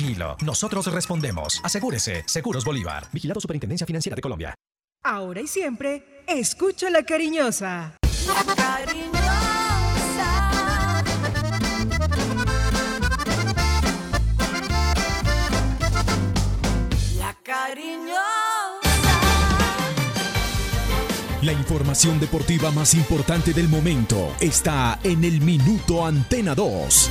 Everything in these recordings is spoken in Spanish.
tranquilo, nosotros respondemos. Asegúrese, Seguros Bolívar. Vigilado Superintendencia Financiera de Colombia. Ahora y siempre, escucha la cariñosa. La cariñosa. La cariñosa. La información deportiva más importante del momento está en el Minuto Antena 2.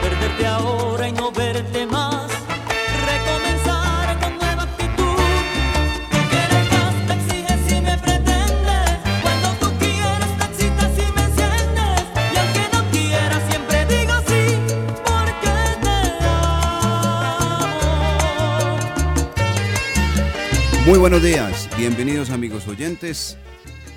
Perderte ahora y no más. Muy buenos días, bienvenidos amigos oyentes.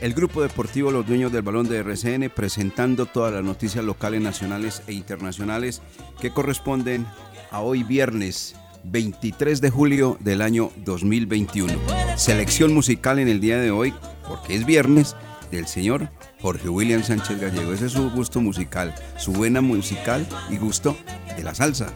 El grupo deportivo Los Dueños del Balón de RCN presentando todas las noticias locales, nacionales e internacionales que corresponden a hoy viernes 23 de julio del año 2021. Selección musical en el día de hoy, porque es viernes, del señor Jorge William Sánchez Gallego. Ese es su gusto musical, su buena musical y gusto de la salsa.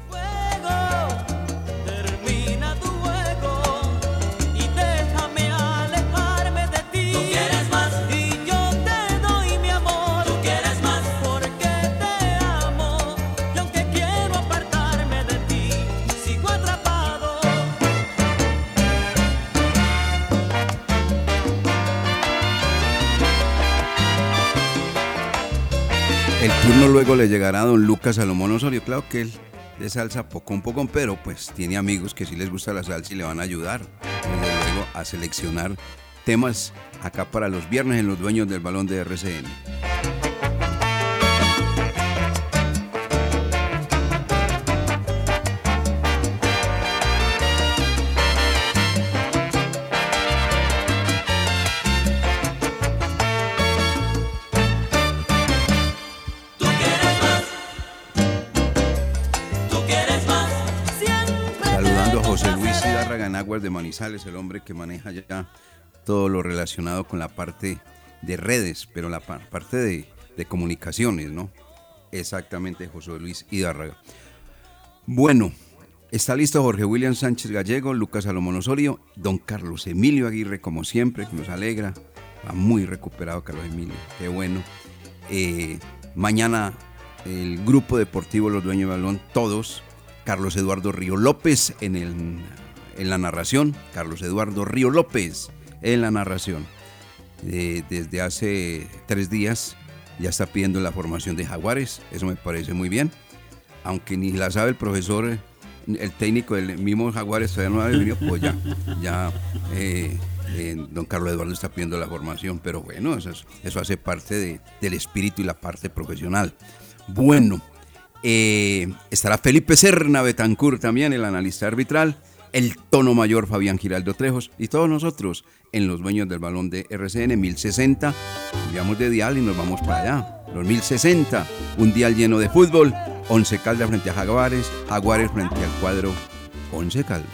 Luego le llegará a don Lucas Salomón Osorio. Claro que él de salsa poco un poco, pero pues tiene amigos que sí les gusta la salsa y le van a ayudar, desde luego, a seleccionar temas acá para los viernes en los dueños del balón de RCN. Aguas de Manizales, el hombre que maneja ya todo lo relacionado con la parte de redes, pero la parte de, de comunicaciones, ¿no? Exactamente, José Luis Hidárraga. Bueno, está listo Jorge William Sánchez Gallego, Lucas Salomón Osorio, don Carlos Emilio Aguirre, como siempre, que nos alegra. Va muy recuperado Carlos Emilio, qué bueno. Eh, mañana el grupo deportivo Los Dueños de Balón, todos. Carlos Eduardo Río López en, el, en la narración. Carlos Eduardo Río López en la narración. Eh, desde hace tres días ya está pidiendo la formación de Jaguares. Eso me parece muy bien. Aunque ni la sabe el profesor, el técnico del mismo Jaguares todavía no ha venido, pues ya, ya eh, eh, don Carlos Eduardo está pidiendo la formación. Pero bueno, eso, eso hace parte del espíritu y la parte profesional. Bueno, eh, estará Felipe Serna Betancur también, el analista arbitral, el tono mayor Fabián Giraldo Trejos y todos nosotros en los dueños del balón de RCN 1060. Cambiamos de dial y nos vamos para allá. Los 1060, un dial lleno de fútbol. 11 Caldas frente a Jaguares, Jaguares frente al cuadro 11 Caldas.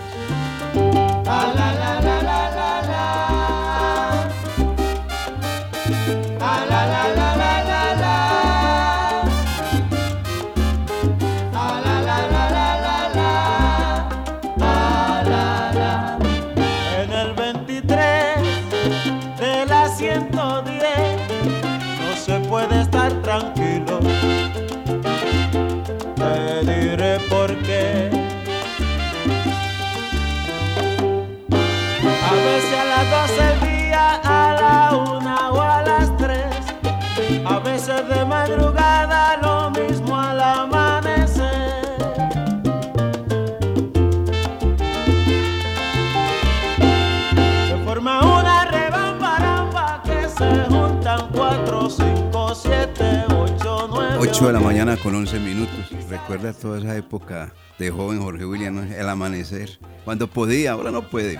8, 9. 8 de la mañana con 11 minutos. Recuerda toda esa época de joven Jorge William, el amanecer. Cuando podía, ahora no puede.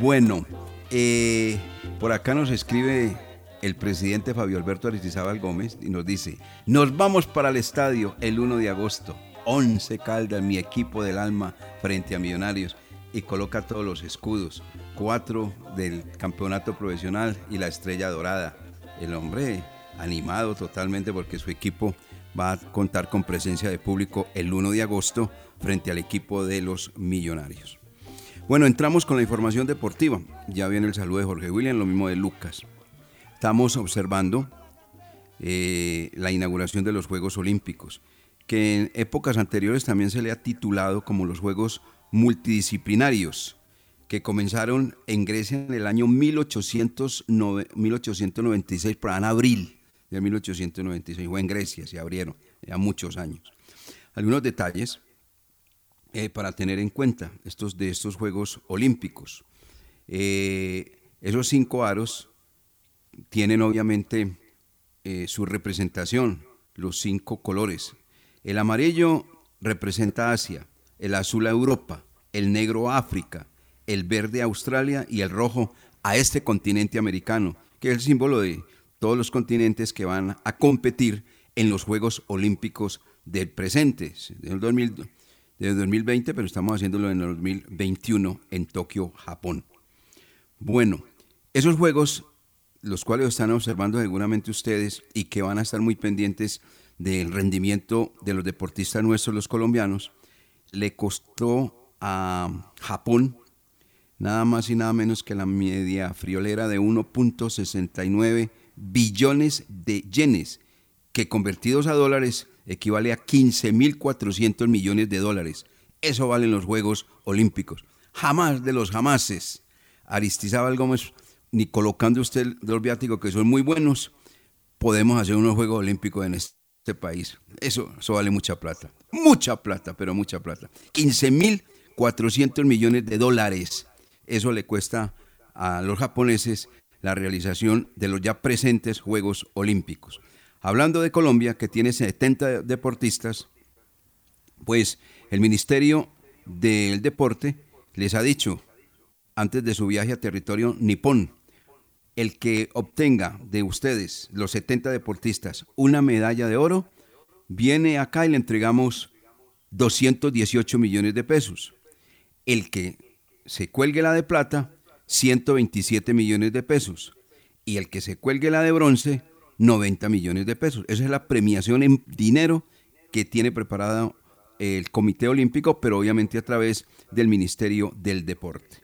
Bueno, eh, por acá nos escribe el presidente Fabio Alberto Aristizábal Gómez y nos dice, nos vamos para el estadio el 1 de agosto, 11 Caldas, mi equipo del alma frente a Millonarios y coloca todos los escudos, cuatro del campeonato profesional y la estrella dorada. El hombre animado totalmente porque su equipo va a contar con presencia de público el 1 de agosto frente al equipo de los Millonarios. Bueno, entramos con la información deportiva. Ya viene el saludo de Jorge William, lo mismo de Lucas. Estamos observando eh, la inauguración de los Juegos Olímpicos, que en épocas anteriores también se le ha titulado como los Juegos Multidisciplinarios, que comenzaron en Grecia en el año 1896, para en abril de 1896, fue en Grecia, se abrieron, ya muchos años. Algunos detalles eh, para tener en cuenta estos, de estos Juegos Olímpicos. Eh, esos cinco aros tienen obviamente eh, su representación, los cinco colores. El amarillo representa Asia, el azul a Europa, el negro a África, el verde a Australia y el rojo a este continente americano, que es el símbolo de todos los continentes que van a competir en los Juegos Olímpicos del presente, del, 2020, pero estamos haciéndolo en el 2021 en Tokio, Japón. Bueno, esos Juegos los cuales están observando seguramente ustedes y que van a estar muy pendientes del rendimiento de los deportistas nuestros, los colombianos, le costó a Japón nada más y nada menos que la media friolera de 1.69 billones de yenes, que convertidos a dólares equivale a 15.400 millones de dólares. Eso valen los Juegos Olímpicos. Jamás de los jamases. Aristizábal Gómez ni colocando usted los viáticos que son muy buenos, podemos hacer unos Juegos Olímpicos en este país. Eso, eso vale mucha plata. Mucha plata, pero mucha plata. 15.400 millones de dólares. Eso le cuesta a los japoneses la realización de los ya presentes Juegos Olímpicos. Hablando de Colombia, que tiene 70 deportistas, pues el Ministerio del Deporte les ha dicho, antes de su viaje a territorio nipón, el que obtenga de ustedes, los 70 deportistas, una medalla de oro, viene acá y le entregamos 218 millones de pesos. El que se cuelgue la de plata, 127 millones de pesos. Y el que se cuelgue la de bronce, 90 millones de pesos. Esa es la premiación en dinero que tiene preparada el Comité Olímpico, pero obviamente a través del Ministerio del Deporte.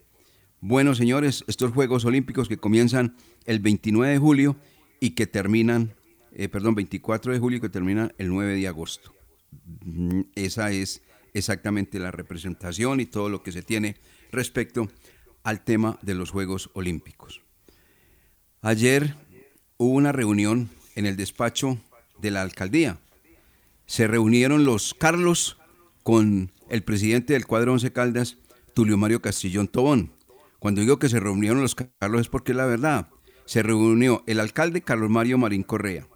Bueno, señores, estos Juegos Olímpicos que comienzan el 29 de julio y que terminan, eh, perdón, 24 de julio y que terminan el 9 de agosto. Mm, esa es exactamente la representación y todo lo que se tiene respecto al tema de los Juegos Olímpicos. Ayer hubo una reunión en el despacho de la alcaldía. Se reunieron los Carlos con el presidente del cuadro Once Caldas, Tulio Mario Castillón Tobón. Cuando digo que se reunieron los Carlos es porque es la verdad. Se reunió el alcalde Carlos Mario Marín Correa,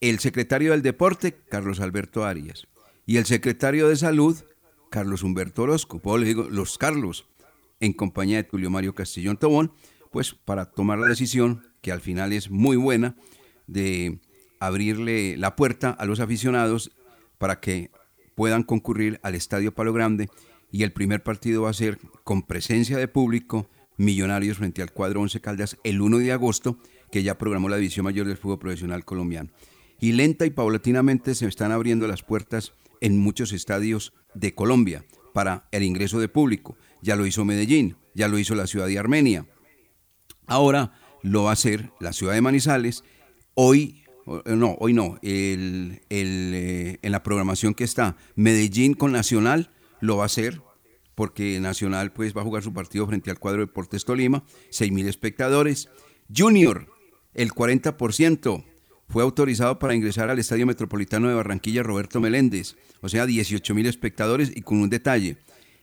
el secretario del Deporte Carlos Alberto Arias y el secretario de Salud Carlos Humberto Orozco. Puedo le digo los Carlos, en compañía de Tulio Mario Castillón Tobón, pues para tomar la decisión, que al final es muy buena, de abrirle la puerta a los aficionados para que puedan concurrir al Estadio Palo Grande y el primer partido va a ser con presencia de público, Millonarios frente al cuadro Once Caldas el 1 de agosto, que ya programó la División Mayor del Fútbol Profesional Colombiano. Y lenta y paulatinamente se están abriendo las puertas en muchos estadios de Colombia para el ingreso de público. Ya lo hizo Medellín, ya lo hizo la ciudad de Armenia. Ahora lo va a hacer la ciudad de Manizales. Hoy, no, hoy no, eh, en la programación que está, Medellín con Nacional lo va a hacer porque Nacional pues va a jugar su partido frente al cuadro de Deportes Tolima, 6 mil espectadores. Junior, el 40% fue autorizado para ingresar al Estadio Metropolitano de Barranquilla Roberto Meléndez, o sea, 18 mil espectadores y con un detalle,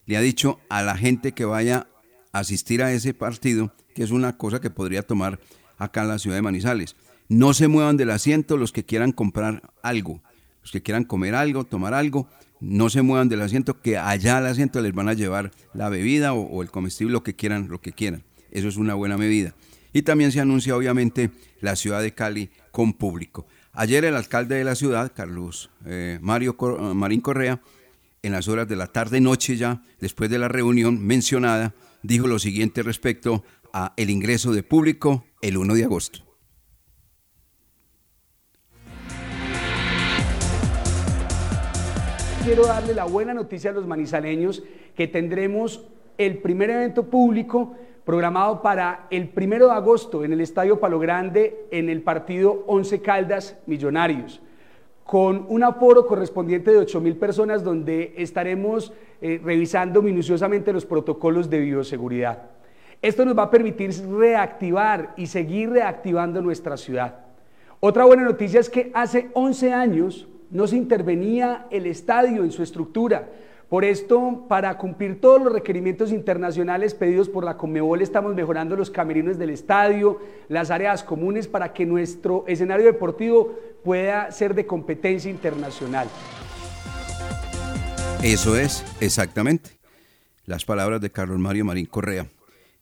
le ha dicho a la gente que vaya a asistir a ese partido, que es una cosa que podría tomar acá en la ciudad de Manizales, no se muevan del asiento los que quieran comprar algo, los que quieran comer algo, tomar algo, no se muevan del asiento, que allá al asiento les van a llevar la bebida o, el comestible, lo que quieran, lo que quieran. Eso es una buena medida. Y también se anuncia obviamente la ciudad de Cali con público. Ayer el alcalde de la ciudad, Carlos eh, Mario Marín Correa, en las horas de la tarde-noche ya, después de la reunión mencionada, dijo lo siguiente respecto a el ingreso de público el 1 de agosto. quiero darle la buena noticia a los manizaleños que tendremos el primer evento público programado para el primero de agosto en el Estadio Palo Grande en el partido 11 Caldas Millonarios, con un aforo correspondiente de 8 mil personas donde estaremos eh, revisando minuciosamente los protocolos de bioseguridad. Esto nos va a permitir reactivar y seguir reactivando nuestra ciudad. Otra buena noticia es que hace 11 años no se intervenía el estadio en su estructura. Por esto, para cumplir todos los requerimientos internacionales pedidos por la Conmebol, estamos mejorando los camerinos del estadio, las áreas comunes para que nuestro escenario deportivo pueda ser de competencia internacional. Eso es, exactamente. Las palabras de Carlos Mario Marín Correa.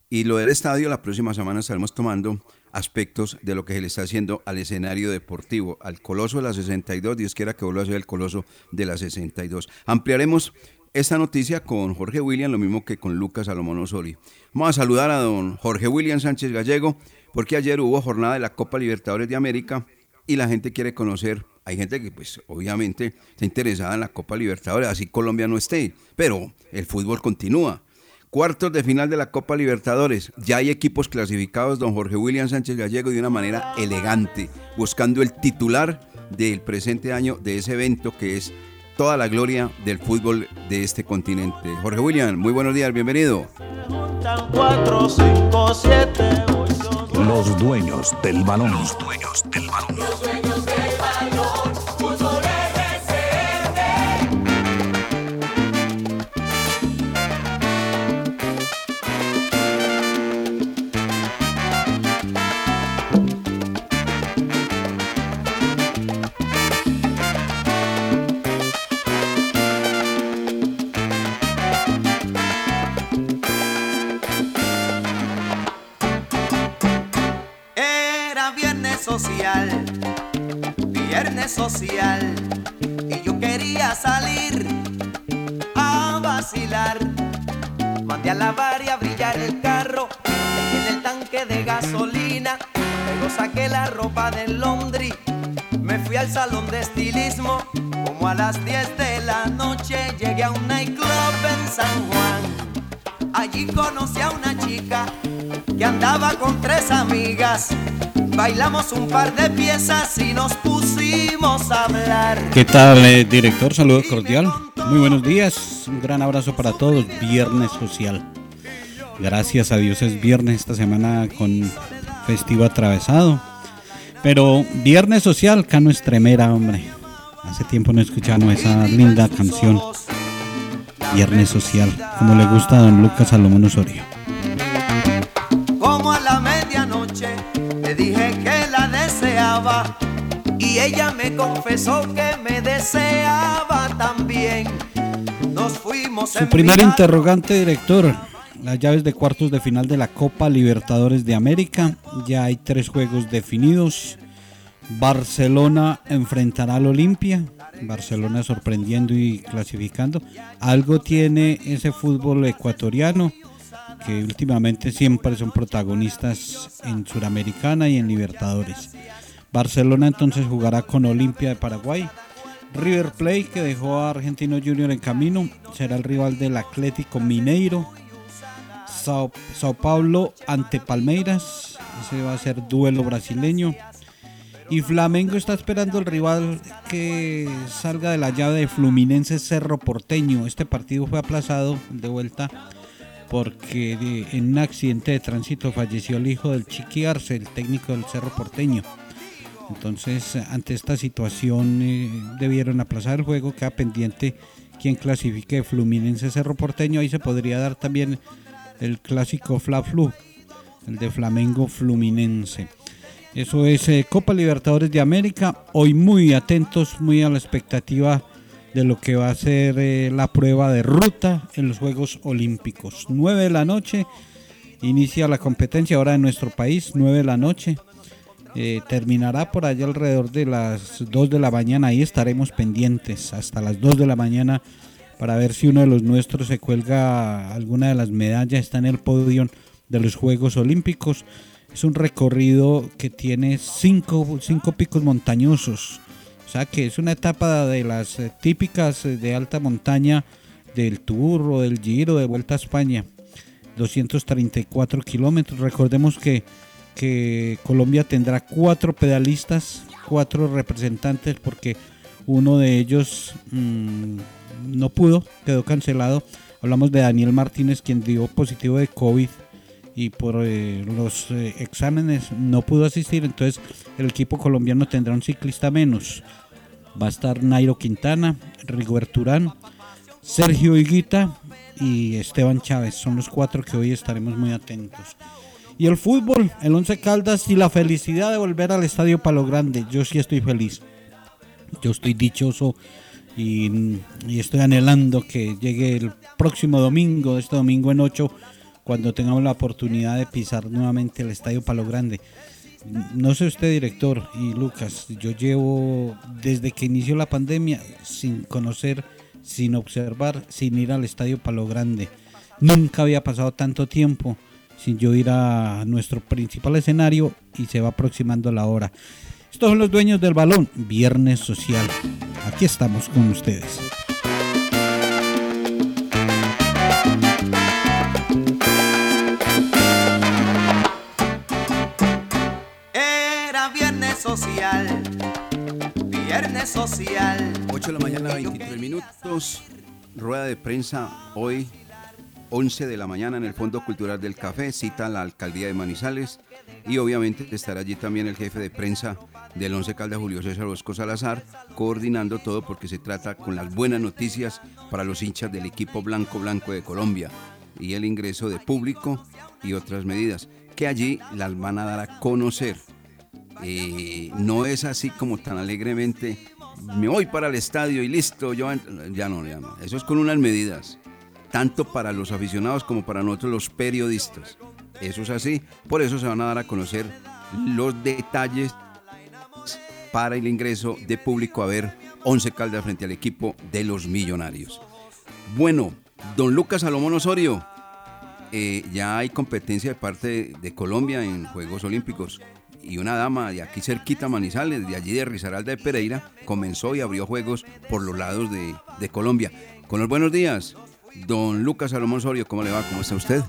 Y lo del estadio, la próxima semana estaremos tomando aspectos de lo que se le está haciendo al escenario deportivo, al Coloso de la 62, Dios quiera que vuelva a ser el Coloso de la 62. Ampliaremos esta noticia con Jorge William, lo mismo que con Lucas Salomón Osorio. Vamos a saludar a don Jorge William Sánchez Gallego, porque ayer hubo jornada de la Copa Libertadores de América y la gente quiere conocer, hay gente que pues obviamente está interesada en la Copa Libertadores, así Colombia no esté, pero el fútbol continúa. Cuartos de final de la Copa Libertadores. Ya hay equipos clasificados, don Jorge William Sánchez Gallego, de una manera elegante, buscando el titular del presente año de ese evento que es toda la gloria del fútbol de este continente. Jorge William, muy buenos días, bienvenido. Los dueños del balón. Los dueños del balón. Social y yo quería salir a vacilar. Mandé a lavar y a brillar el carro en el tanque de gasolina. Luego saqué la ropa del Londres. Me fui al salón de estilismo. Como a las 10 de la noche llegué a un nightclub en San Juan. Allí conocí a una chica que andaba con tres amigas. Bailamos un par de piezas y nos pusimos a hablar. ¿Qué tal, eh, director? Saludo cordial. Muy buenos días. Un gran abrazo para todos. Viernes social. Gracias a Dios es viernes esta semana con festivo atravesado. Pero viernes social, Cano Estremera, hombre. Hace tiempo no escuchamos esa linda canción. Viernes social, como le gusta a don Lucas Salomón Osorio. Y ella me confesó que me deseaba también. Nos fuimos Su primer interrogante, director. Las llaves de cuartos de final de la Copa Libertadores de América. Ya hay tres juegos definidos. Barcelona enfrentará al Olimpia. Barcelona sorprendiendo y clasificando. Algo tiene ese fútbol ecuatoriano que últimamente siempre son protagonistas en Suramericana y en Libertadores. Barcelona entonces jugará con Olimpia de Paraguay. River Plate, que dejó a Argentino Junior en camino, será el rival del Atlético Mineiro. Sao, Sao Paulo ante Palmeiras, ese va a ser duelo brasileño. Y Flamengo está esperando el rival que salga de la llave de Fluminense Cerro Porteño. Este partido fue aplazado de vuelta porque en un accidente de tránsito falleció el hijo del Chiqui Arce, el técnico del Cerro Porteño. Entonces, ante esta situación, eh, debieron aplazar el juego. Queda pendiente quien clasifique Fluminense Cerro Porteño. Ahí se podría dar también el clásico Fla Flu, el de Flamengo Fluminense. Eso es eh, Copa Libertadores de América. Hoy muy atentos, muy a la expectativa de lo que va a ser eh, la prueba de ruta en los Juegos Olímpicos. 9 de la noche inicia la competencia ahora en nuestro país, 9 de la noche. Eh, terminará por allá alrededor de las 2 de la mañana. Ahí estaremos pendientes hasta las 2 de la mañana para ver si uno de los nuestros se cuelga alguna de las medallas, está en el podio de los Juegos Olímpicos. Es un recorrido que tiene cinco, cinco picos montañosos. O sea que es una etapa de las eh, típicas eh, de alta montaña del Tour o del Giro de Vuelta a España. 234 kilómetros. Recordemos que, que Colombia tendrá cuatro pedalistas, cuatro representantes, porque uno de ellos mm, no pudo, quedó cancelado. Hablamos de Daniel Martínez, quien dio positivo de COVID y por eh, los eh, exámenes no pudo asistir. Entonces, el equipo colombiano tendrá un ciclista menos. Va a estar Nairo Quintana, Rigoberto Urán, Sergio Higuita y Esteban Chávez. Son los cuatro que hoy estaremos muy atentos. Y el fútbol, el Once Caldas y la felicidad de volver al Estadio Palo Grande. Yo sí estoy feliz. Yo estoy dichoso y, estoy anhelando que llegue el próximo domingo, este domingo en 8, cuando tengamos la oportunidad de pisar nuevamente el Estadio Palo Grande. No sé usted, director y Lucas, yo llevo desde que inició la pandemia sin conocer, sin observar, sin ir al Estadio Palo Grande. Nunca había pasado tanto tiempo sin yo ir a nuestro principal escenario y se va aproximando la hora. Estos son los dueños del balón, Viernes Social. Aquí estamos con ustedes. Era viernes social, viernes social. 8 de la mañana, 23 minutos. Rueda de prensa hoy, 11 de la mañana, en el Fondo Cultural del Café. Cita la alcaldía de Manizales. Y obviamente estará allí también el jefe de prensa del Once Caldas, Julio César Bosco Salazar, coordinando todo porque se trata con las buenas noticias para los hinchas del equipo blanco blanco de Colombia y el ingreso de público y otras medidas que allí las van a dar a conocer. Eh, no es así como tan alegremente, me voy para el estadio y listo, yo entro". ya no, ya no. Eso es con unas medidas, tanto para los aficionados como para nosotros los periodistas. Eso es así, por eso se van a dar a conocer los detalles para el ingreso de público a ver 11 Caldas frente al equipo de los Millonarios. Bueno, don Lucas Salomón Osorio, eh, ya hay competencia de parte de Colombia en Juegos Olímpicos y una dama de aquí cerquita Manizales, de allí de Risaralda de Pereira, comenzó y abrió juegos por los lados de, de Colombia. Con los buenos días, don Lucas Salomón Sorio, ¿cómo le va? ¿Cómo está usted?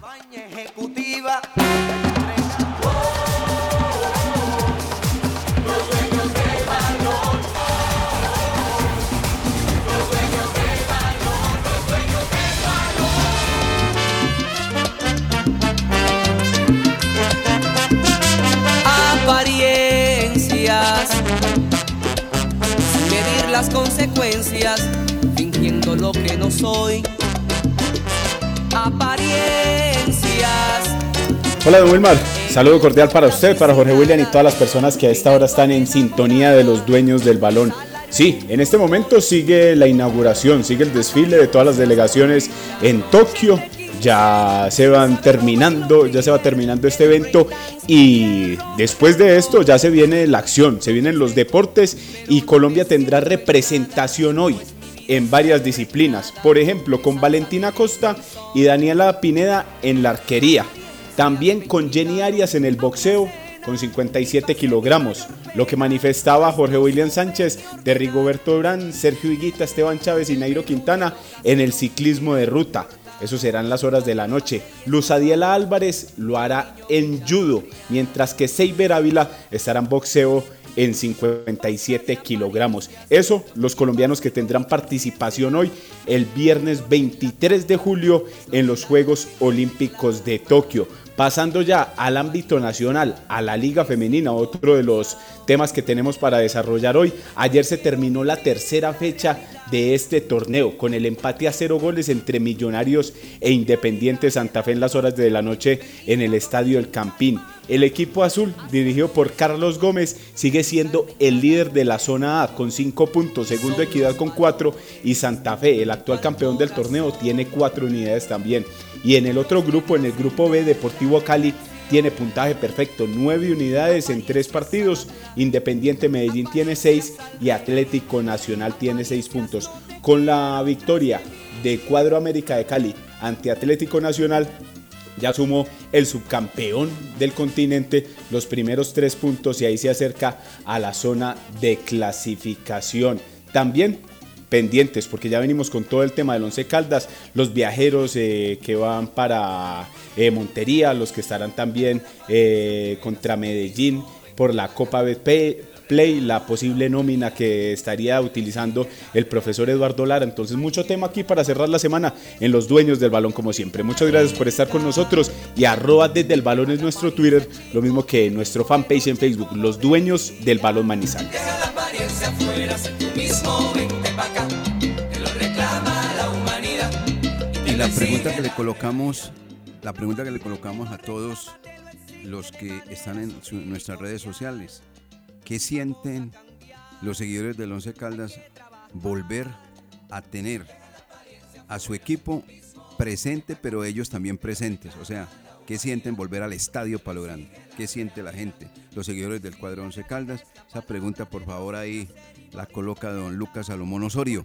Las consecuencias, fingiendo lo que no soy. Apariencias. Hola, don Wilmar. Saludo cordial para usted, para Jorge William y todas las personas que a esta hora están en sintonía de los dueños del balón. Sí, en este momento sigue la inauguración, sigue el desfile de todas las delegaciones en Tokio. Ya se van terminando, ya se va terminando este evento y después de esto ya se viene la acción, se vienen los deportes y Colombia tendrá representación hoy en varias disciplinas. Por ejemplo, con Valentina Costa y Daniela Pineda en la arquería. También con Jenny Arias en el boxeo con 57 kilogramos, lo que manifestaba Jorge William Sánchez de Rigoberto Durán, Sergio Higuita, Esteban Chávez y Nairo Quintana en el ciclismo de ruta. Eso serán las horas de la noche. Luz Adiela Álvarez lo hará en judo, mientras que Seiber Ávila estará en boxeo en 57 kilogramos. Eso los colombianos que tendrán participación hoy el viernes 23 de julio en los Juegos Olímpicos de Tokio. Pasando ya al ámbito nacional, a la Liga Femenina, otro de los temas que tenemos para desarrollar hoy. Ayer se terminó la tercera fecha de este torneo con el empate a cero goles entre Millonarios e Independiente Santa Fe en las horas de la noche en el Estadio El Campín. El equipo azul, dirigido por Carlos Gómez, sigue siendo el líder de la zona A con 5 puntos, segundo Equidad con 4 y Santa Fe, el actual campeón del torneo, tiene 4 unidades también. Y en el otro grupo, en el grupo B, Deportivo Cali, tiene puntaje perfecto, 9 unidades en 3 partidos, Independiente Medellín tiene 6 y Atlético Nacional tiene 6 puntos. Con la victoria de Cuadro América de Cali ante Atlético Nacional, ya sumó el subcampeón del continente los primeros tres puntos y ahí se acerca a la zona de clasificación. También pendientes, porque ya venimos con todo el tema del Once Caldas, los viajeros eh, que van para eh, Montería, los que estarán también eh, contra Medellín por la Copa BP, Play, la posible nómina que estaría utilizando el profesor Eduardo Lara. Entonces, mucho tema aquí para cerrar la semana en los dueños del balón, como siempre. Muchas gracias por estar con nosotros y arroba desde el balón es nuestro Twitter, lo mismo que nuestro fanpage en Facebook, los dueños del balón Manizales. Y la pregunta que le colocamos, la pregunta que le colocamos a todos los que están en nuestras redes sociales, ¿Qué sienten los seguidores del Once Caldas volver a tener a su equipo presente, pero ellos también presentes? O sea, ¿qué sienten volver al estadio Palo Grande? ¿Qué siente la gente, los seguidores del cuadro Once Caldas? Esa pregunta, por favor, ahí la coloca don Lucas Salomón Osorio.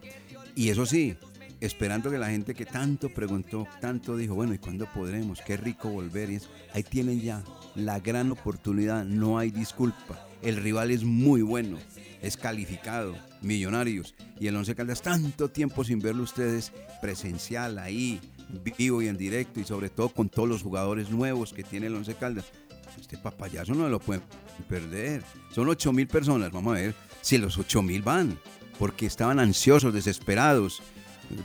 Y eso sí, esperando que la gente que tanto preguntó, tanto dijo, bueno, ¿y cuándo podremos? Qué rico volver. Y Ahí tienen ya la gran oportunidad, no hay disculpa el rival es muy bueno, es calificado, millonarios. Y el Once Caldas, tanto tiempo sin verlo ustedes presencial ahí, vivo y en directo, y sobre todo con todos los jugadores nuevos que tiene el Once Caldas. Este papayazo no lo pueden perder. Son 8 mil personas, vamos a ver si los 8 mil van, porque estaban ansiosos, desesperados,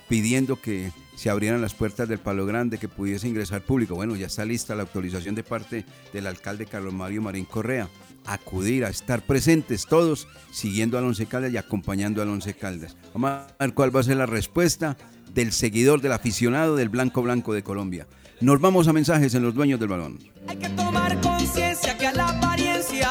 pidiendo que se abrieran las puertas del Palo Grande, que pudiese ingresar público. Bueno, ya está lista la autorización de parte del alcalde Carlos Mario Marín Correa acudir, a estar presentes todos, siguiendo al Once Caldas y acompañando al Once Caldas. Vamos a ver cuál va a ser la respuesta del seguidor, del aficionado del Blanco Blanco de Colombia. Nos vamos a mensajes en los dueños del balón. Hay que tomar conciencia que la apariencia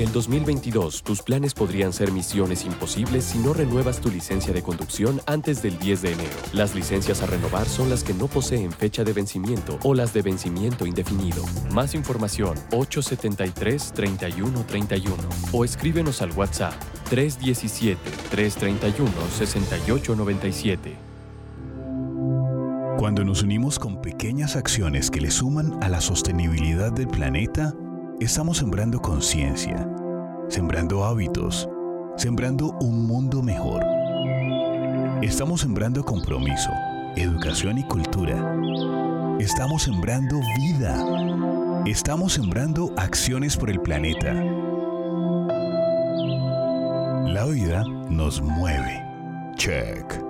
En el 2022, tus planes podrían ser misiones imposibles si no renuevas tu licencia de conducción antes del 10 de enero. Las licencias a renovar son las que no poseen fecha de vencimiento o las de vencimiento indefinido. Más información 873-3131 o escríbenos al WhatsApp 317-331-6897. Cuando nos unimos con pequeñas acciones que le suman a la sostenibilidad del planeta, Estamos sembrando conciencia, sembrando hábitos, sembrando un mundo mejor. Estamos sembrando compromiso, educación y cultura. Estamos sembrando vida. Estamos sembrando acciones por el planeta. La vida nos mueve. Check.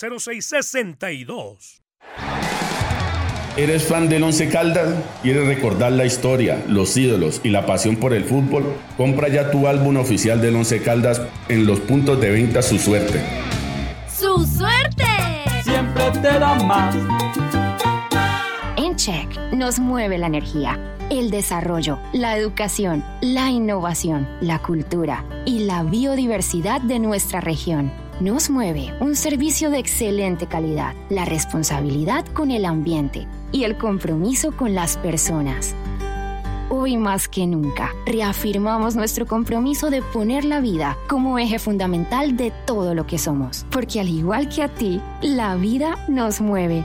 0662. ¿Eres fan del Once Caldas? ¿Quieres recordar la historia, los ídolos y la pasión por el fútbol? Compra ya tu álbum oficial del Once Caldas en los puntos de venta Su Suerte. ¡Su suerte! Siempre te da más. En Check nos mueve la energía, el desarrollo, la educación, la innovación, la cultura y la biodiversidad de nuestra región nos mueve un servicio de excelente calidad, la responsabilidad con el ambiente y el compromiso con las personas. Hoy más que nunca, reafirmamos nuestro compromiso de poner la vida como eje fundamental de todo lo que somos, porque al igual que a ti, la vida nos mueve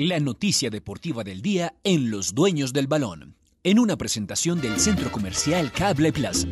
La noticia deportiva del día en Los Dueños del Balón, en una presentación del Centro Comercial Cable Plaza.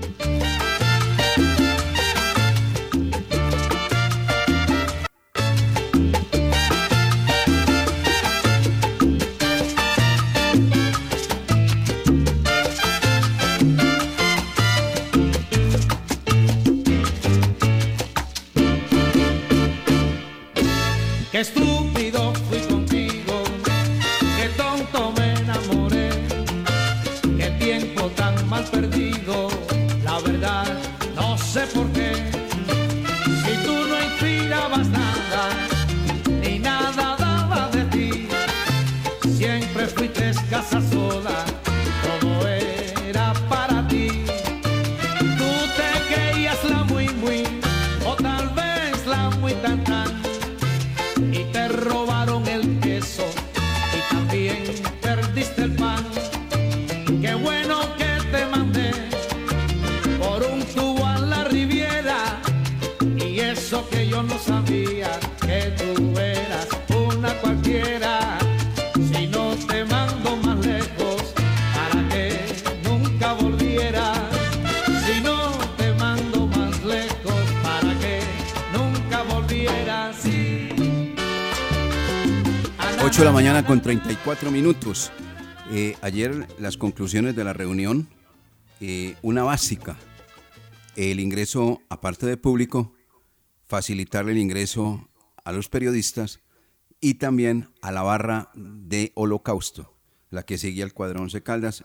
8 de la mañana con 34 minutos. Eh, ayer las conclusiones de la reunión, eh, una básica, el ingreso, aparte de público, facilitarle el ingreso a los periodistas y también a la barra de Holocausto, la que seguía el cuadro 11 Caldas.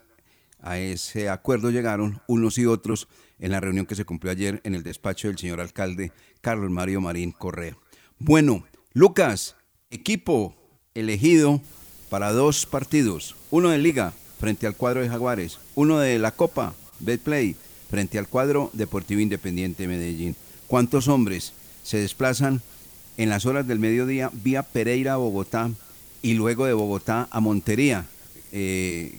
A ese acuerdo llegaron unos y otros en la reunión que se cumplió ayer en el despacho del señor alcalde Carlos Mario Marín Correa. Bueno, Lucas, equipo elegido para dos partidos, uno de liga frente al cuadro de Jaguares, uno de la Copa Betplay frente al cuadro Deportivo Independiente Medellín. ¿Cuántos hombres se desplazan en las horas del mediodía vía Pereira a Bogotá y luego de Bogotá a Montería? Eh,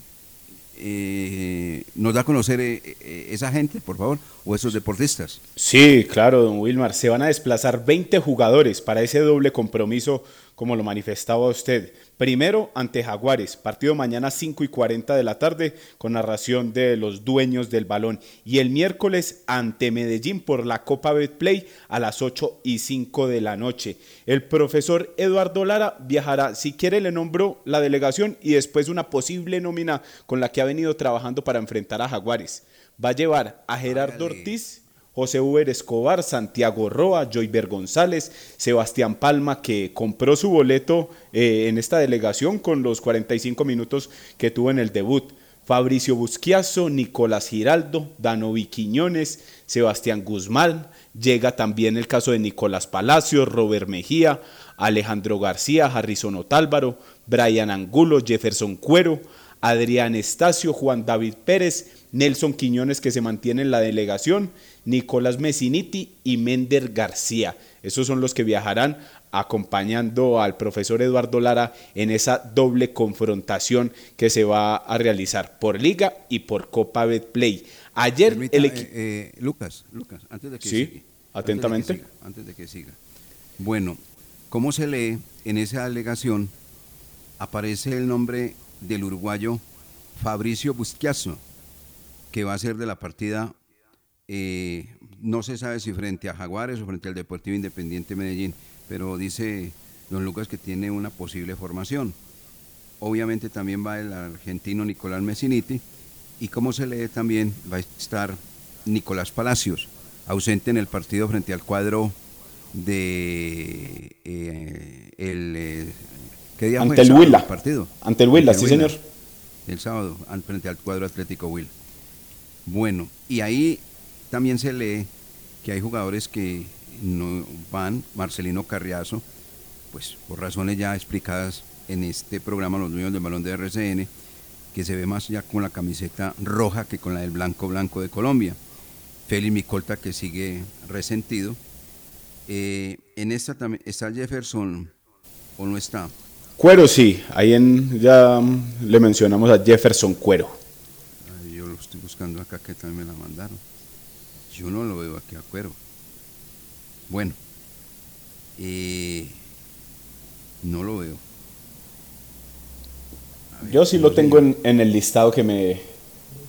eh, ¿Nos da a conocer eh, esa gente, por favor, o esos deportistas? Sí, claro, don Wilmar. Se van a desplazar 20 jugadores para ese doble compromiso, como lo manifestaba usted. Primero ante Jaguares, partido mañana 5 y 40 de la tarde con narración de los dueños del balón. Y el miércoles ante Medellín por la Copa Betplay a las 8 y 5 de la noche. El profesor Eduardo Lara viajará, si quiere le nombro la delegación y después una posible nómina con la que ha venido trabajando para enfrentar a Jaguares. Va a llevar a Gerardo Ortiz José Uber Escobar, Santiago Roa, Joyber González, Sebastián Palma, que compró su boleto eh, en esta delegación con los 45 minutos que tuvo en el debut. Fabricio Busquiazo, Nicolás Giraldo, Danovi Quiñones, Sebastián Guzmán, llega también el caso de Nicolás Palacio, Robert Mejía, Alejandro García, Harrison Otálvaro, Brian Angulo, Jefferson Cuero, Adrián Estacio, Juan David Pérez, Nelson Quiñones que se mantiene en la delegación, Nicolás Messiniti y Mender García. Esos son los que viajarán acompañando al profesor Eduardo Lara en esa doble confrontación que se va a realizar por Liga y por Copa Betplay. Ayer el equipo... Eh, eh, Lucas, Lucas, antes de que Sí, siga, atentamente. Antes de, que siga, antes de que siga. Bueno, ¿cómo se lee en esa alegación? Aparece el nombre del uruguayo Fabricio Busquiazo, que va a ser de la partida eh, no se sabe si frente a Jaguares o frente al Deportivo Independiente Medellín, pero dice don Lucas que tiene una posible formación. Obviamente también va el argentino Nicolás Messiniti y como se lee también va a estar Nicolás Palacios, ausente en el partido frente al cuadro de eh, el eh, ¿qué día Ante fue? el Huila. partido. Ante el Huila, Ante sí, señor. El sábado, frente al cuadro Atlético Huila. Bueno, y ahí también se lee que hay jugadores que no van, Marcelino Carriazo, pues por razones ya explicadas en este programa Los Dueños del Balón de RCN, que se ve más ya con la camiseta roja que con la del blanco blanco de Colombia. Félix Micolta que sigue resentido. Eh, en esta también está Jefferson o no está. Cuero sí, ahí ya le mencionamos a Jefferson Cuero. Ay, Yo lo estoy buscando acá que también me la mandaron. Yo no lo veo aquí a cuero. Bueno, eh, no lo veo. Yo sí lo tengo en, en el listado que me,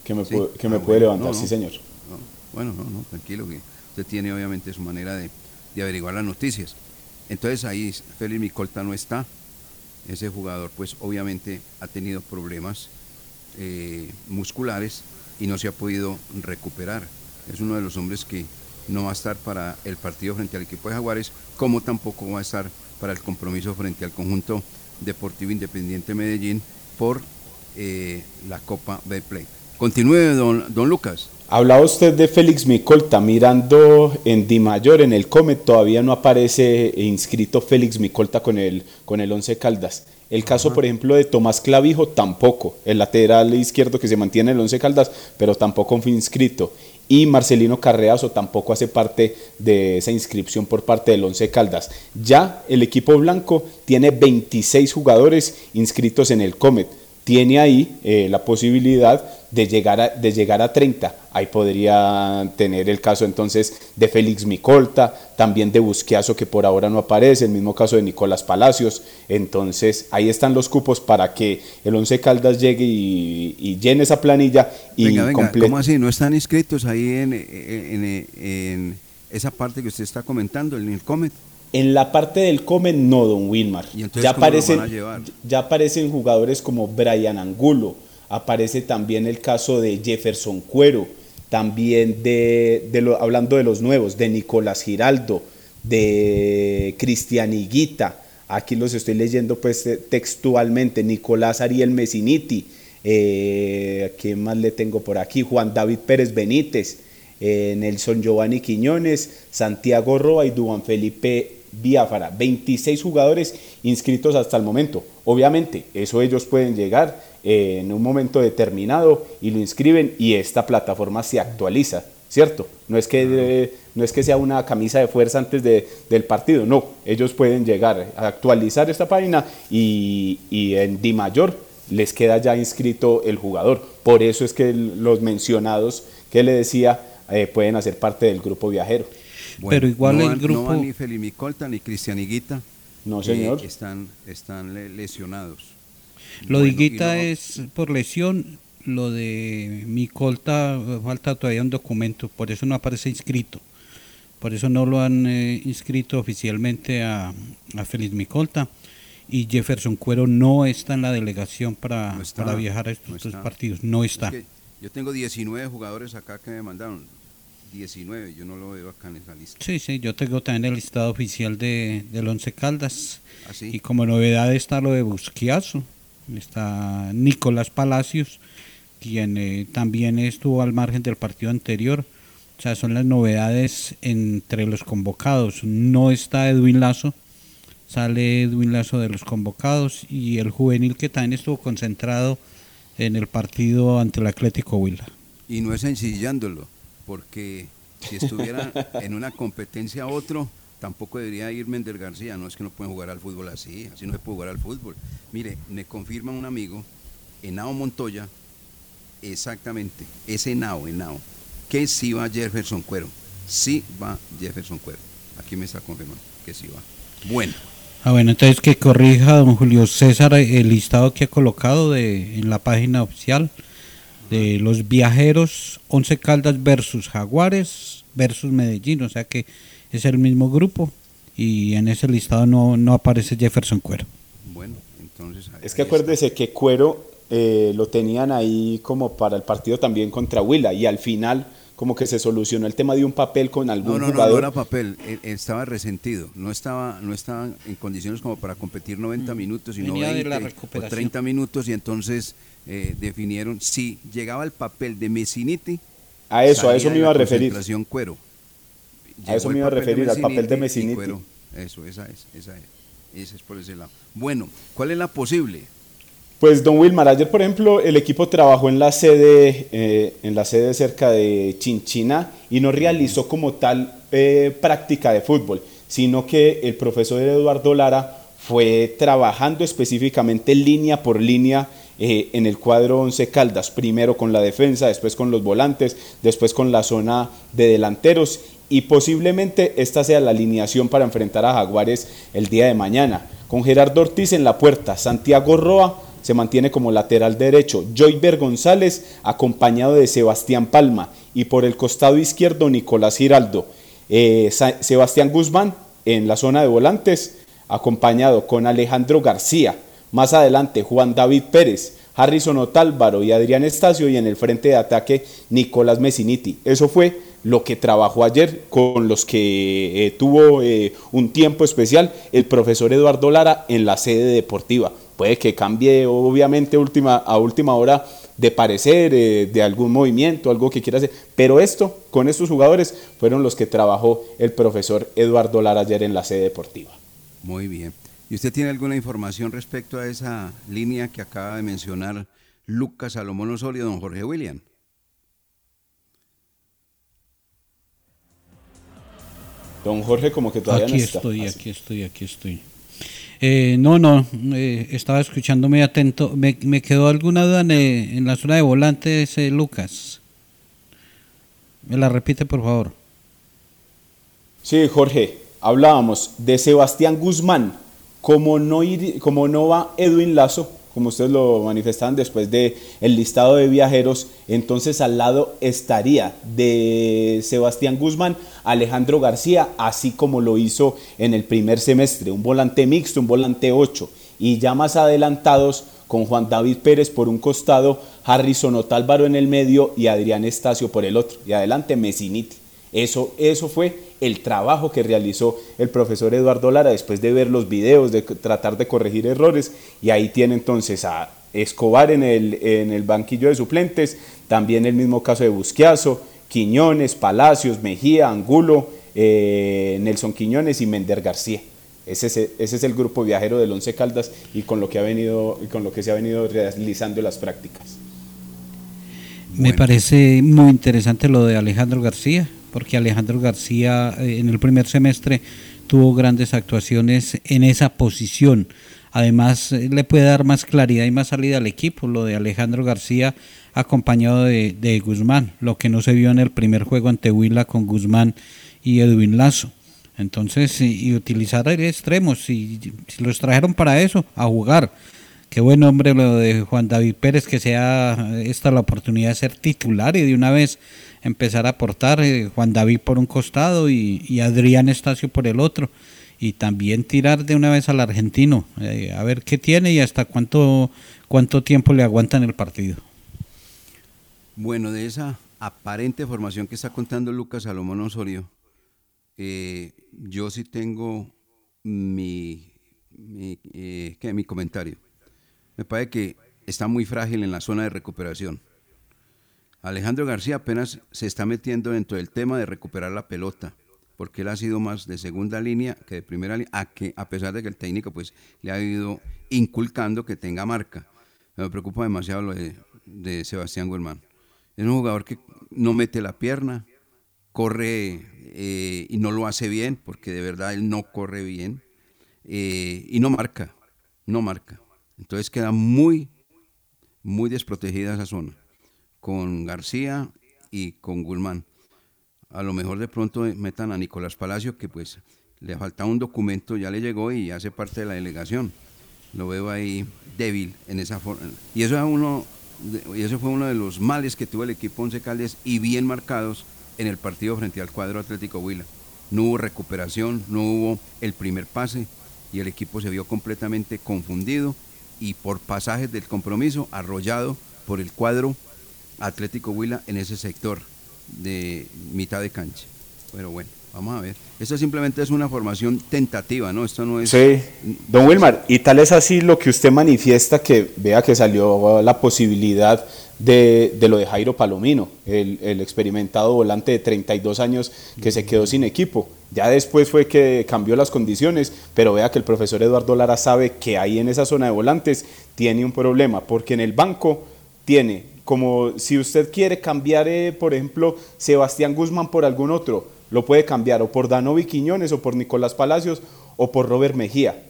que me, Sí. pu- que me Ah, puede bueno, levantar, no, sí señor. No, bueno, no, no, tranquilo, que usted tiene obviamente su manera de, de averiguar las noticias. Entonces ahí Félix Micolta no está. Ese jugador pues obviamente ha tenido problemas eh, musculares y no se ha podido recuperar. Es uno de los hombres que no va a estar para el partido frente al equipo de Jaguares, como tampoco va a estar para el compromiso frente al conjunto Deportivo Independiente Medellín por eh, la Copa Betplay. Continúe, don, don Lucas. Hablaba usted de Félix Micolta, mirando en Di Mayor, en el Comet, todavía no aparece inscrito Félix Micolta con el, con el Once Caldas. El caso, por ejemplo, de Tomás Clavijo, tampoco. El lateral izquierdo que se mantiene en el Once Caldas, pero tampoco fue inscrito. Y Marcelino Carreazo tampoco hace parte de esa inscripción por parte del Once Caldas. Ya el equipo blanco tiene 26 jugadores inscritos en el Comet tiene ahí eh, la posibilidad de llegar, a, de llegar a 30. Ahí podría tener el caso entonces de Félix Micolta, también de Busquiazo que por ahora no aparece, el mismo caso de Nicolás Palacios. Entonces ahí están los cupos para que el Once Caldas llegue y, y llene esa planilla y venga, venga. ¿cómo así? ¿No están inscritos ahí en, en- en- en esa parte que usted está comentando, en el Comet? En la parte del Comen, no, don Wilmar. ¿Y entonces ya, aparecen, ya jugadores como Brian Angulo, aparece también el caso de Jefferson Cuero, también de, de lo- hablando de los nuevos, de Nicolás Giraldo, de Cristian Higuita, aquí los estoy leyendo pues eh, textualmente, Nicolás Ariel Messiniti, eh, ¿quién más le tengo por aquí? Juan David Pérez Benítez, eh, Nelson Giovanni Quiñones, Santiago Roa y Duan Felipe Biafara. 26 jugadores inscritos hasta el momento. Obviamente, eso ellos pueden llegar eh, en un momento determinado y lo inscriben y esta plataforma se actualiza, ¿cierto? No es que, eh, no es que sea una camisa de fuerza antes de- del partido, no. Ellos pueden llegar a actualizar esta página y, y en Di Mayor les queda ya inscrito el jugador. Por eso es que los mencionados que le decía eh, pueden hacer parte del grupo viajero. Pero igual no el van- grupo- No van ni Felipe Colta ni Cristian Higuita. No, que señor. están, están le- lesionados. Lo Bueno, de Higuita no- es por lesión, lo de Micolta eh, falta todavía un documento, por eso no aparece inscrito. Por eso no lo han eh, inscrito oficialmente a, a Feliz Micolta. Y Jefferson Cuero no está en la delegación para, está, para viajar a estos no dos está. partidos. No Es está. que yo tengo 19 jugadores acá que me mandaron. 19, yo no lo veo acá en esa lista. Sí, sí, yo tengo también el listado oficial de, del Once Caldas. ¿Ah, sí? Y como novedad está lo de Busquiazo. Está Nicolás Palacios, quien eh, también estuvo al margen del partido anterior. O sea, son las novedades entre los convocados. No está Edwin Lazo, sale Edwin Lazo de los convocados y el juvenil que también estuvo concentrado en el partido ante el Atlético Huila. Y no es ensillándolo, porque si estuviera en una competencia otro, tampoco debería ir Mender García. No es que no pueden jugar al fútbol así, así no se puede jugar al fútbol. Mire, me confirma un amigo, Henao Montoya, exactamente, ese Henao, Henao, que sí va Jefferson Cuero. Sí va Jefferson Cuero. Aquí me está confirmando que sí va. Bueno. Ah, bueno, entonces que corrija don Julio César el listado que ha colocado de, en la página oficial de los viajeros 11 Caldas versus Jaguares versus Medellín, o sea que es el mismo grupo y en ese listado no, no aparece Jefferson Cuero. Bueno, entonces... Es que acuérdese que Cuero eh, lo tenían ahí como para el partido también contra Huila y al final como que se solucionó el tema de un papel con algún No, no, no, jugador. no era papel, él, él estaba resentido, no estaba, no estaba en condiciones como para competir 90 minutos, sino Venía de 20 la o recuperación. 30 minutos y entonces eh, definieron si llegaba el papel de Messiniti. A eso, a eso me iba a referir. Cuero. A eso me iba a referir, al papel de Messiniti. Cuero. Eso, esa es, esa es, esa es por ese lado. Bueno, ¿cuál es la posible? Pues don Wilmar, ayer por ejemplo el equipo trabajó en la sede, eh, en la sede cerca de Chinchina y no realizó como tal eh, práctica de fútbol, sino que el profesor Eduardo Lara fue trabajando específicamente línea por línea eh, en el cuadro 11 Caldas, primero con la defensa, después con los volantes, después con la zona de delanteros y posiblemente esta sea la alineación para enfrentar a Jaguares el día de mañana. Con Gerardo Ortiz en la puerta, Santiago Roa se mantiene como lateral derecho, Joyver González acompañado de Sebastián Palma y por el costado izquierdo Nicolás Giraldo. Eh, Sebastián Guzmán en la zona de volantes acompañado con Alejandro García. Más adelante Juan David Pérez, Harrison Otálvaro y Adrián Estacio y en el frente de ataque Nicolás Messiniti. Eso fue lo que trabajó ayer con los que eh, tuvo eh, un tiempo especial el profesor Eduardo Lara en la sede deportiva. Puede que cambie obviamente a última hora de parecer, eh, de algún movimiento, algo que quiera hacer, pero esto, con estos jugadores, fueron los que trabajó el profesor Eduardo Lara ayer en la sede deportiva. Muy bien. ¿Y usted tiene alguna información respecto a esa línea que acaba de mencionar Lucas Salomón Osorio, don Jorge William? Don Jorge como que todavía Aquí no está. estoy, aquí estoy, aquí estoy. Eh, no, no, eh, estaba escuchando muy atento. Me, me quedó alguna duda en, eh, en la zona de volantes, Lucas. ¿Me la repite, por favor? Sí, Jorge, hablábamos de Sebastián Guzmán. Como no, ir- no va Edwin Lazo, como ustedes lo manifestaban después de el listado de viajeros, entonces al lado estaría de Sebastián Guzmán Alejandro García, así como lo hizo en el primer semestre, un volante mixto, un volante 8, y ya más adelantados con Juan David Pérez por un costado, Harrison Otálvaro en el medio y Adrián Estacio por el otro, y adelante Messiniti. Eso, eso fue el trabajo que realizó el profesor Eduardo Lara después de ver los videos, de tratar de corregir errores. Y ahí tiene entonces a Escobar en el, en el banquillo de suplentes, también el mismo caso de Busquiazo, Quiñones, Palacios, Mejía, Angulo, eh, Nelson Quiñones y Mender García. Ese es, ese es, el grupo viajero del Once Caldas y con lo que ha venido y con lo que se ha venido realizando las prácticas. Me parece muy interesante lo de Alejandro García, porque Alejandro García eh, en el primer semestre tuvo grandes actuaciones en esa posición. Además, eh, le puede dar más claridad y más salida al equipo, lo de Alejandro García acompañado de, Guzmán, lo que no se vio en el primer juego ante Huila con Guzmán y Edwin Lazo. Entonces, y, utilizar extremos, si, si los trajeron para eso, a jugar. Qué buen hombre lo de Juan David Pérez, que sea esta la oportunidad de ser titular y de una vez empezar a aportar eh, Juan David por un costado y, Adrián Estacio por el otro. Y también tirar de una vez al argentino, eh, a ver qué tiene y hasta cuánto, cuánto tiempo le aguanta en el partido. Bueno, de esa aparente formación que está contando Lucas Salomón Osorio, eh, yo sí tengo mi, mi, mi comentario. Me parece que está muy frágil en la zona de recuperación. Alejandro García apenas se está metiendo dentro del tema de recuperar la pelota, porque él ha sido más de segunda línea que de primera línea, a, que, a pesar de que el técnico pues, le ha ido inculcando que tenga marca. Me preocupa demasiado lo de, Sebastián Guzmán. Es un jugador que no mete la pierna, corre eh, y no lo hace bien, porque de verdad él no corre bien, eh, y no marca, no marca. Entonces queda muy, muy desprotegida esa zona con García y con Guzmán. A lo mejor de pronto metan a Nicolás Palacio, que pues le falta un documento, ya le llegó y hace parte de la delegación. Lo veo ahí débil en esa forma. Y eso, es uno, eso fue uno de los males que tuvo el equipo Once Caldes y bien marcados en el partido frente al cuadro Atlético Huila. No hubo recuperación, no hubo el primer pase y el equipo se vio completamente confundido y por pasajes del compromiso arrollado por el cuadro Atlético Huila en ese sector de mitad de cancha. Pero bueno, vamos a ver. Esto simplemente es una formación tentativa, ¿no? Esto no es... Sí, don Wilmar, y tal es así lo que usted manifiesta que vea que salió la posibilidad de, lo de Jairo Palomino, el, el, experimentado volante de 32 años que se quedó sin equipo. Ya después fue que cambió las condiciones, pero vea que el profesor Eduardo Lara sabe que ahí en esa zona de volantes tiene un problema, porque en el banco tiene como si usted quiere cambiar, eh, por ejemplo, Sebastián Guzmán por algún otro, lo puede cambiar o por Danovi Quiñones o por Nicolás Palacios o por Robert Mejía.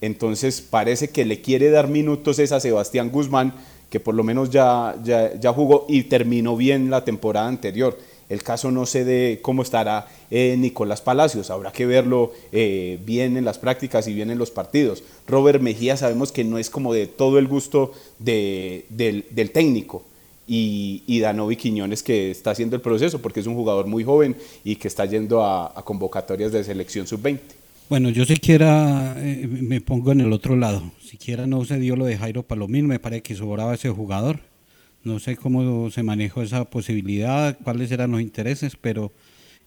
Entonces parece que le quiere dar minutos esa a Sebastián Guzmán, que por lo menos ya, ya, jugó y terminó bien la temporada anterior. El caso no sé de cómo estará eh, Nicolás Palacios, habrá que verlo eh, bien en las prácticas y bien en los partidos. Robert Mejía sabemos que no es como de todo el gusto del técnico, y, y Danovi Quiñones que está haciendo el proceso porque es un jugador muy joven y que está yendo a, convocatorias de selección sub-20. Bueno, yo siquiera eh, me pongo en el otro lado. Siquiera no se dio lo de Jairo Palomino, me parece que sobraba ese jugador. No sé cómo se manejó esa posibilidad, cuáles eran los intereses, pero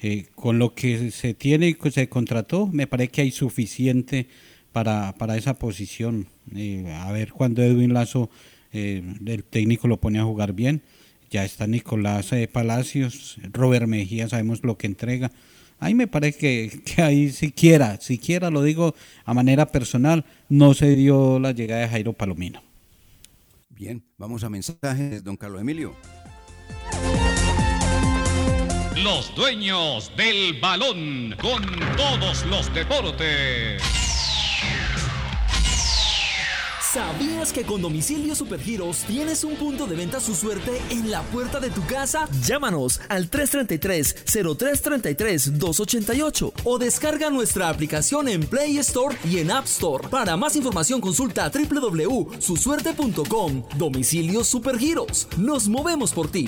eh, con lo que se tiene y se contrató, me parece que hay suficiente para, para esa posición. Eh, a ver cuando Edwin Lazo eh, el técnico lo pone a jugar bien. Ya está Nicolás eh, Palacios, Robert Mejía, sabemos lo que entrega. Ahí me parece que, que, ahí siquiera, siquiera lo digo a manera personal, no se dio la llegada de Jairo Palomino. Bien, vamos a mensajes, don Carlos Emilio. Los dueños del balón con todos los deportes. ¿Sabías que con Domicilio Supergiros tienes un punto de venta su suerte en la puerta de tu casa? Llámanos al 333-0333-288 o descarga nuestra aplicación en Play Store y en App Store. Para más información consulta www.susuerte.com. Domicilio Supergiros. Nos movemos por ti.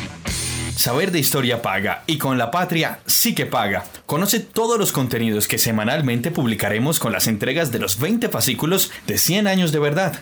Saber de historia paga y con la patria sí que paga. Conoce todos los contenidos que semanalmente publicaremos con las entregas de los 20 fascículos de 100 años de verdad.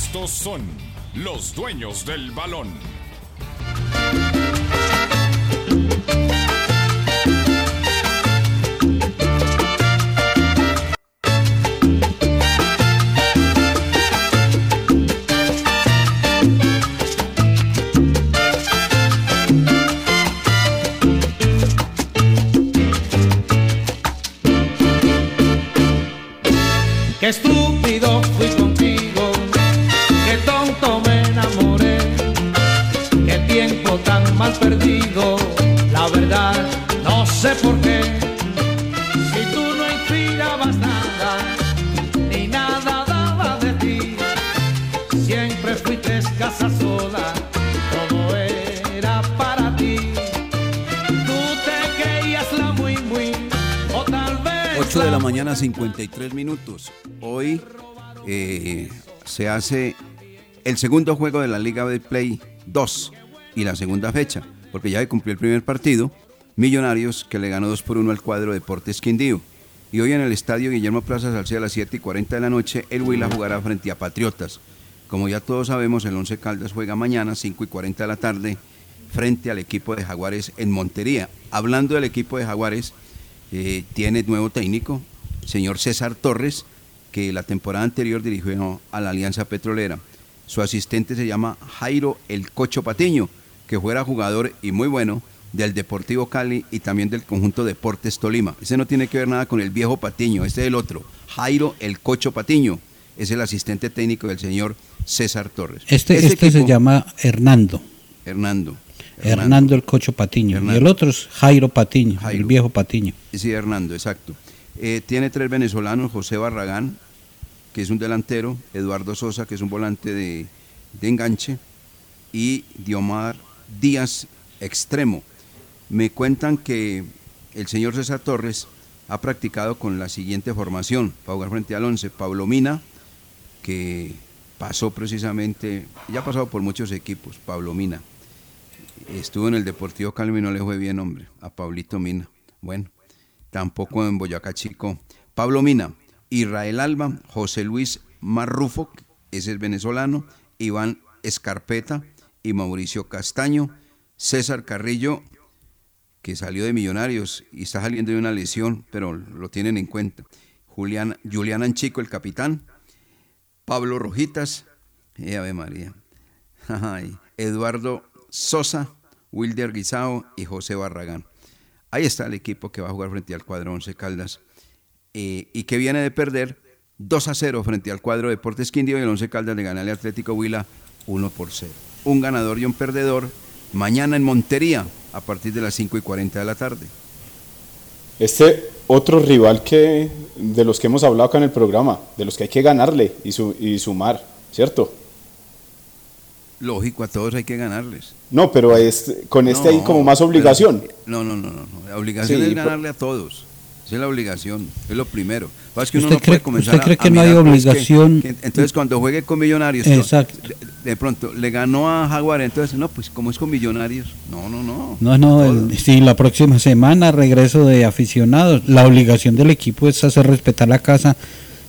Estos son los dueños del balón. Sé por qué. Si tú no inspirabas nada, ni nada daba de ti, siempre fuiste escasa sola, todo era para ti. Tú te creías la muy muy, o tal vez 8 de la mañana, 53 minutos. Hoy eh, se hace el segundo juego de la Liga de Play 2 y la segunda fecha, porque ya cumplió el primer partido, Millonarios, que le ganó 2 por 1 al cuadro Deportes Quindío. Y hoy en el estadio Guillermo Plaza Salcedo a las 7 y 40 de la noche, el Huila jugará frente a Patriotas. Como ya todos sabemos, el Once Caldas juega mañana, 5 y 40 de la tarde, frente al equipo de Jaguares en Montería. Hablando del equipo de Jaguares, eh, tiene nuevo técnico, señor César Torres, que la temporada anterior dirigió a la Alianza Petrolera. Su asistente se llama Jairo El Cocho Patiño, que fuera jugador y muy bueno del Deportivo Cali y también del conjunto Deportes Tolima. Ese no tiene que ver nada con el viejo Patiño, este es el otro, Jairo el Cocho Patiño, es el asistente técnico del señor César Torres. Este, este, se llama Hernando. Hernando. Hernando, el Cocho Patiño. Y el otro es Jairo Patiño, el viejo Patiño. Sí, Hernando, exacto. Eh, tiene tres venezolanos, José Barragán, que es un delantero, Eduardo Sosa, que es un volante de, de enganche, y Diomar Díaz, extremo. Me cuentan que el señor César Torres ha practicado con la siguiente formación para jugar frente al 11. Pablo Mina, que pasó precisamente, ya ha pasado por muchos equipos, Pablo Mina. Estuvo en el Deportivo Calma y no le fue bien, hombre, a Pablito Mina. Bueno, tampoco en Boyacá Chico. Pablo Mina, Israel Alba, José Luis Marrufo, ese es venezolano, Iván Escarpeta y Mauricio Castaño, César Carrillo, que salió de Millonarios y está saliendo de una lesión, pero lo tienen en cuenta. Julián, Julián Anchico, el capitán, Pablo Rojitas, eh, Ave María, Eduardo Sosa, Wilder Guisao y José Barragán. Ahí está el equipo que va a jugar frente al cuadro 11 Caldas eh, y que viene de perder 2 a 0 frente al cuadro Deportes Quindío y el 11 Caldas de ganarle Atlético Huila 1 por 0. Un ganador y un perdedor mañana en Montería a partir de las 5 y 40 de la tarde. Este otro rival que de los que hemos hablado acá en el programa, de los que hay que ganarle y, y sumar, ¿cierto? Lógico, a todos hay que ganarles. No, pero es, con este hay como más obligación. no, no, no, no, La obligación es ganarle a todos. Esa es la obligación, es lo primero. que uno no puede comenzar ¿Usted cree que no hay obligación? entonces, cuando juegue con Millonarios, De, pronto le ganó a Jaguar, entonces, no, pues como es con Millonarios, no, no, no. No, no, sí, la próxima semana regreso de aficionados. La obligación del equipo es hacer respetar la casa,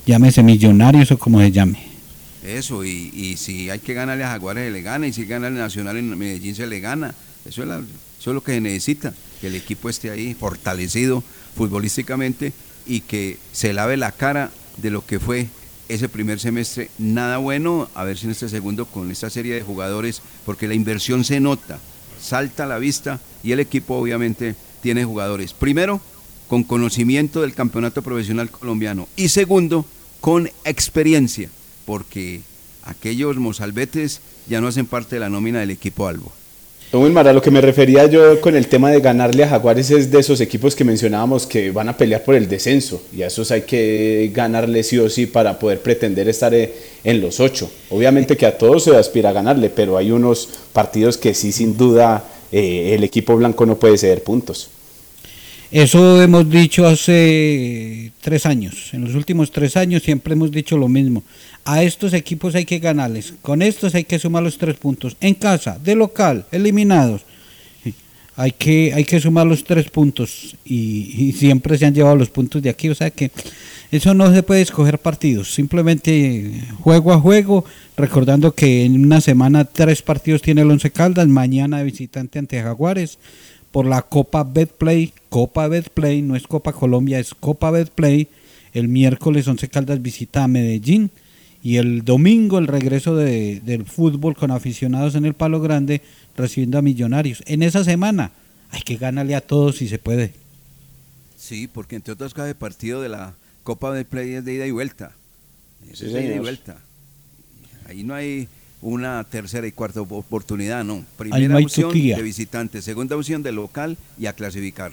llámese Millonarios o como se llame. Eso, y, y si hay que ganarle a Jaguares, se le gana, y si hay que ganarle a Nacional en Medellín, se le gana. Eso es, eso es lo que se necesita, que el equipo esté ahí fortalecido futbolísticamente y que se lave la cara de lo que fue ese primer semestre. Nada bueno, a ver si en este segundo con esta serie de jugadores, porque la inversión se nota, salta a la vista y el equipo obviamente tiene jugadores. Primero, con conocimiento del campeonato profesional colombiano y segundo, con experiencia, porque aquellos mozalbetes ya no hacen parte de la nómina del equipo Albo. Wilmar, a lo que me refería yo con el tema de ganarle a Jaguares es de esos equipos que mencionábamos que van a pelear por el descenso y a esos hay que ganarle sí o sí para poder pretender estar eh, en los ocho. Obviamente que a todos se aspira a ganarle, pero hay unos partidos que sí sin duda eh, el equipo blanco no puede ceder puntos. Eso hemos dicho hace tres años. En los últimos tres años siempre hemos dicho lo mismo. A estos equipos hay que ganarles. Con estos hay que sumar los tres puntos. En casa, de local, eliminados. Hay que, hay que sumar los tres puntos. Y, siempre se han llevado los puntos de aquí. O sea que eso no se puede escoger partidos. Simplemente juego a juego. Recordando que en una semana tres partidos tiene el Once Caldas. Mañana visitante ante Jaguares por la Copa Betplay, Copa Betplay, no es Copa Colombia, es Copa Betplay. El miércoles Once Caldas visita a Medellín y el domingo el regreso de, del fútbol con aficionados en el Palo Grande recibiendo a Millonarios. En esa semana hay que ganarle a todos si se puede. Sí, porque entre otras cada partido de la Copa Betplay es de ida y vuelta. Es de ida y vuelta. Ahí no hay una tercera y cuarta oportunidad, no. Primera opción de visitante, segunda opción de local y a clasificar.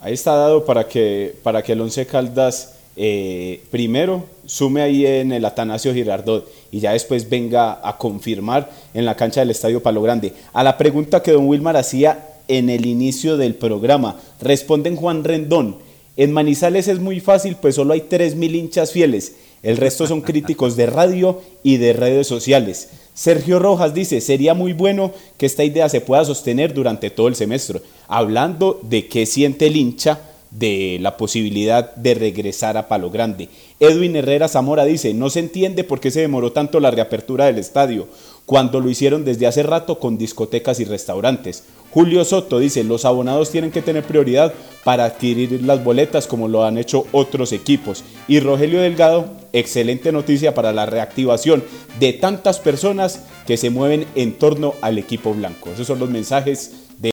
Ahí está dado para que, para que el Once Caldas eh, primero sume ahí en el Atanasio Girardot y ya después venga a confirmar en la cancha del Estadio Palo Grande. A la pregunta que don Wilmar hacía en el inicio del programa, responden Juan Rendón. En Manizales es muy fácil, pues solo hay 3.000 hinchas fieles el resto son críticos de radio y de redes sociales. Sergio Rojas dice, sería muy bueno que esta idea se pueda sostener durante todo el semestre, hablando de qué siente el hincha de la posibilidad de regresar a Palo Grande. Edwin Herrera Zamora dice, no se entiende por qué se demoró tanto la reapertura del estadio, cuando lo hicieron desde hace rato con discotecas y restaurantes. Julio Soto dice, los abonados tienen que tener prioridad para adquirir las boletas como lo han hecho otros equipos. Y Rogelio Delgado excelente noticia para la reactivación de tantas personas que se mueven en torno al equipo blanco. Esos son los mensajes